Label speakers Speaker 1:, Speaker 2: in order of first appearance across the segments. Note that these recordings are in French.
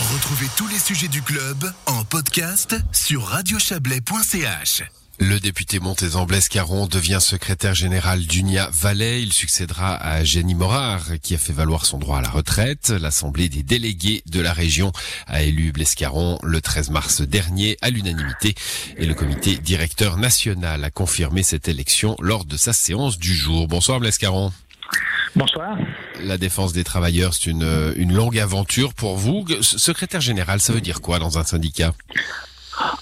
Speaker 1: Retrouvez tous les sujets du club en podcast sur radiochablais.ch.
Speaker 2: Le député montezan Blaise Caron devient secrétaire général d'Unia Valais. Il succédera à Jenny Morard, qui a fait valoir son droit à la retraite. L'Assemblée des délégués de la région a élu Blaise Caron le 13 mars dernier à l'unanimité. Et le comité directeur national a confirmé cette élection lors de sa séance du jour. Bonsoir Blaise Caron.
Speaker 3: Bonsoir.
Speaker 2: La défense des travailleurs, c'est une, une longue aventure pour vous. Secrétaire général, ça veut dire quoi dans un syndicat?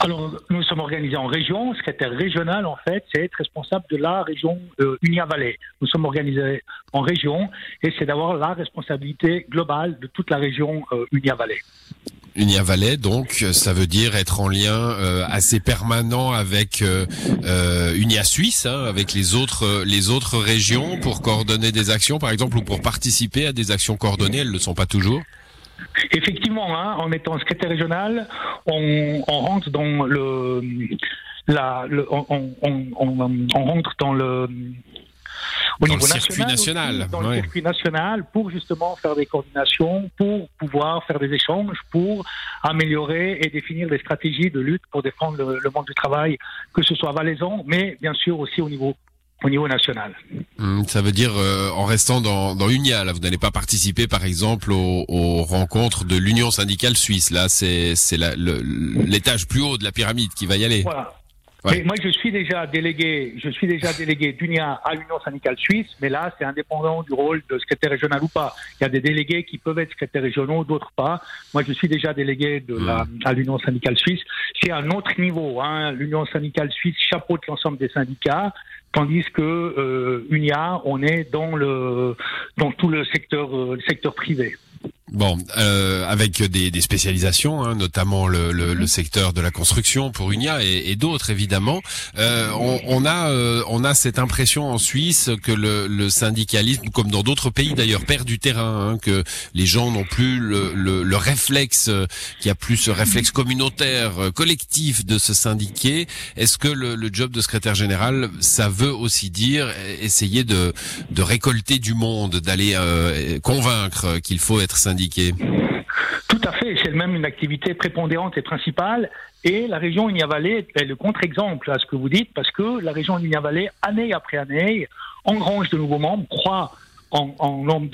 Speaker 3: Alors, nous sommes organisés en région. Secrétaire régional, en fait, c'est être responsable de la région euh, Unia-Vallée. Nous sommes organisés en région et c'est d'avoir la responsabilité globale de toute la région euh, Unia-Vallée.
Speaker 2: Unia Valais, donc, ça veut dire être en lien euh, assez permanent avec euh, euh, Unia Suisse, hein, avec les autres les autres régions pour coordonner des actions, par exemple, ou pour participer à des actions coordonnées. Elles ne le sont pas toujours.
Speaker 3: Effectivement, hein, en étant secrétaire régional, on, rentre dans le, on, rentre dans le
Speaker 2: au niveau national,
Speaker 3: dans le circuit national, pour justement faire des coordinations, pour pouvoir faire des échanges, pour améliorer et définir des stratégies de lutte pour défendre le, monde du travail, que ce soit valaisan, mais bien sûr aussi au niveau au niveau national.
Speaker 2: Hum, ça veut dire euh, en restant dans, dans l'UNIA, là, vous n'allez pas participer par exemple aux, aux rencontres de l'Union syndicale suisse. Là, c'est l'étage plus haut de la pyramide qui va y aller.
Speaker 3: Voilà. Moi, je suis déjà délégué, je suis déjà délégué d'UNIA à l'Union syndicale suisse, mais là, c'est indépendant du rôle de secrétaire régional ou pas. Il y a des délégués qui peuvent être secrétaires régionaux, d'autres pas. Moi, je suis déjà délégué de la, hum. à l'Union syndicale suisse. C'est un autre niveau. Hein. L'Union syndicale suisse chapeaute l'ensemble des syndicats tandis que euh, Unia, on est dans le dans tout le secteur euh, le secteur privé.
Speaker 2: Bon, euh, avec des, des spécialisations, hein, notamment le, le, le, secteur de la construction pour Unia et, et d'autres évidemment. Euh, on, on, a euh, on a cette impression en Suisse que le, le syndicalisme, comme dans d'autres pays d'ailleurs, perd du terrain, hein, que les gens n'ont plus le, le, réflexe, euh, qu'il y a plus ce réflexe communautaire, euh, collectif de se syndiquer. Est-ce que le, job de secrétaire général, ça veut aussi dire essayer de, de récolter du monde, d'aller convaincre qu'il faut être syndiqué
Speaker 3: tout à fait, c'est même une activité prépondérante et principale. Et la région Unia-Vallée est le contre-exemple à ce que vous dites, parce que la région Unia-Vallée, année après année, engrange de nouveaux membres, croît en, nombre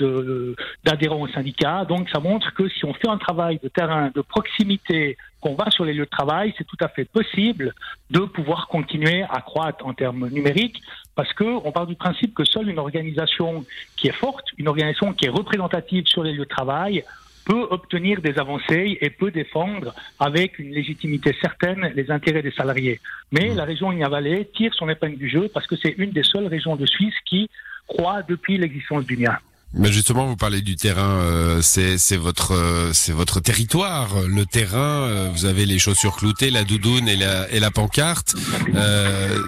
Speaker 3: d'adhérents au syndicat. Donc ça montre que si on fait un travail de terrain, de proximité, qu'on va sur les lieux de travail, c'est tout à fait possible de pouvoir continuer à croître en termes numériques, parce que on part du principe que seule une organisation qui est forte, une organisation qui est représentative sur les lieux de travail, peut obtenir des avancées et peut défendre avec une légitimité certaine les intérêts des salariés. Mais mmh. la région Ignavalais tire son épingle du jeu parce que c'est une des seules régions de Suisse qui croit depuis l'existence du lien.
Speaker 2: Mais justement, vous parlez du terrain, euh, c'est votre euh, c'est votre territoire, le terrain. Euh, vous avez les chaussures cloutées, la doudoune et la pancarte.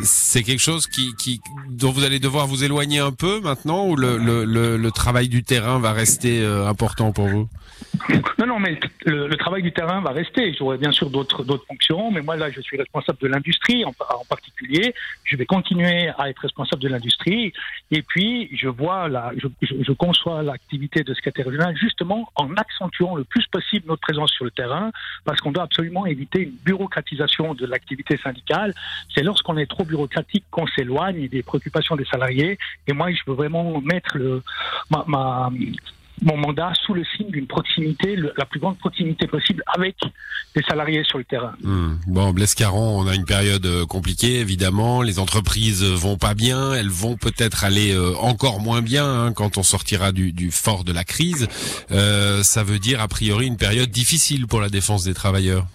Speaker 2: c'est quelque chose qui, dont vous allez devoir vous éloigner un peu maintenant, ou le travail du terrain va rester important pour vous?
Speaker 3: Non, non, mais le, travail du terrain va rester. J'aurai bien sûr d'autres fonctions, mais moi là, je suis responsable de l'industrie en, particulier. Je vais continuer à être responsable de l'industrie, et puis je vois là, je, je, conçois l'activité de secrétaire régional justement en accentuant le plus possible notre présence sur le terrain, parce qu'on doit absolument éviter une bureaucratisation de l'activité syndicale. C'est lorsqu'on est trop bureaucratique qu'on s'éloigne des préoccupations des salariés. Et moi, je veux vraiment mettre le ma mon mandat sous le signe d'une proximité, la plus grande proximité possible avec les salariés sur le terrain.
Speaker 2: Hmm. Bon, Blaise Caron, on a une période euh, compliquée, évidemment. Les entreprises vont pas bien, elles vont peut-être aller euh, encore moins bien hein, quand on sortira du, du, fort de la crise. Euh, ça veut dire, a priori, une période difficile pour la défense des travailleurs.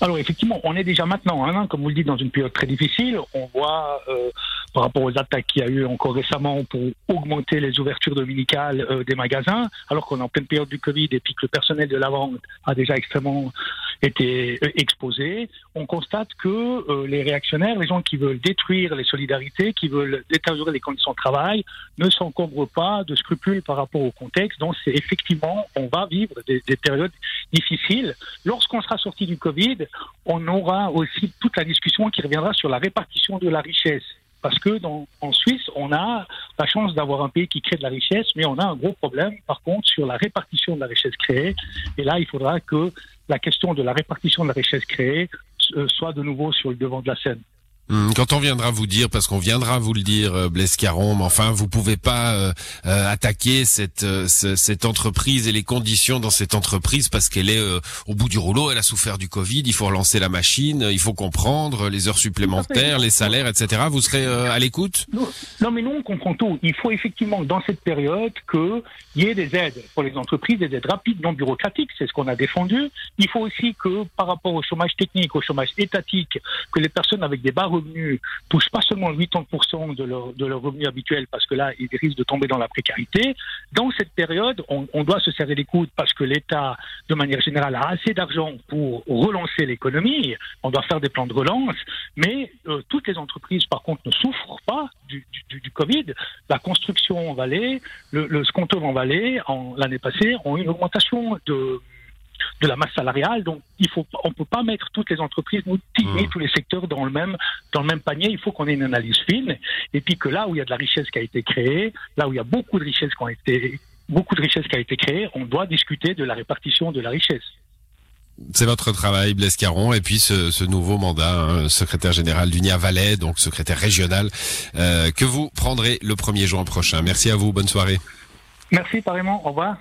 Speaker 3: Alors effectivement, on est déjà maintenant, hein, comme vous le dites, dans une période très difficile. On voit euh, par rapport aux attaques qu'il y a eu encore récemment pour augmenter les ouvertures dominicales euh, des magasins, alors qu'on est en pleine période du Covid et puis que le personnel de la vente a déjà extrêmement été euh, exposé. On constate que les réactionnaires, les gens qui veulent détruire les solidarités, qui veulent détériorer les conditions de travail, ne s'encombrent pas de scrupules par rapport au contexte. Donc c'est effectivement, on va vivre des, des périodes difficiles. Lorsqu'on sera sorti du Covid, on aura aussi toute la discussion qui reviendra sur la répartition de la richesse parce que dans, en Suisse, on a la chance d'avoir un pays qui crée de la richesse, mais on a un gros problème, par contre, sur la répartition de la richesse créée. Et là, il faudra que la question de la répartition de la richesse créée euh, soit de nouveau sur le devant de la scène.
Speaker 2: Hum, quand on viendra vous dire, parce qu'on viendra vous le dire, euh, Blaise Caron, mais enfin, vous pouvez pas euh, euh, attaquer cette cette entreprise et les conditions dans cette entreprise parce qu'elle est au bout du rouleau, elle a souffert du Covid, il faut relancer la machine, il faut comprendre les heures supplémentaires, les salaires, etc. Vous serez à l'écoute?
Speaker 3: Non, mais nous on comprend tout. Il faut effectivement dans cette période qu'il y ait des aides pour les entreprises, des aides rapides, non bureaucratiques, c'est ce qu'on a défendu. Il faut aussi que par rapport au chômage technique, au chômage étatique, que les personnes avec des barres revenus touchent pas seulement 80% de leur, de leur revenu habituel, parce que là, ils risquent de tomber dans la précarité. Dans cette période, on, doit se serrer les coudes parce que l'État, de manière générale, a assez d'argent pour relancer l'économie. On doit faire des plans de relance, mais euh, toutes les entreprises, par contre, ne souffrent pas du, Covid. La construction en Valais, le, le en Valais, l'année passée, ont eu une augmentation de de la masse salariale. Donc, il faut, on peut pas mettre toutes les entreprises, nous, mmh. tous les secteurs dans le même, dans le même panier. Il faut qu'on ait une analyse fine. Et puis que là où il y a de la richesse qui a été créée, là où il y a beaucoup de richesses qui ont été, beaucoup de richesses qui a été créée, on doit discuter de la répartition de la richesse.
Speaker 2: C'est votre travail, Blaise Caron, et puis ce, ce nouveau mandat, hein, secrétaire général d'Unia Valais, donc secrétaire régional, euh, que vous prendrez le 1er juin prochain. Merci à vous, bonne soirée.
Speaker 3: Merci, pareillement, au revoir.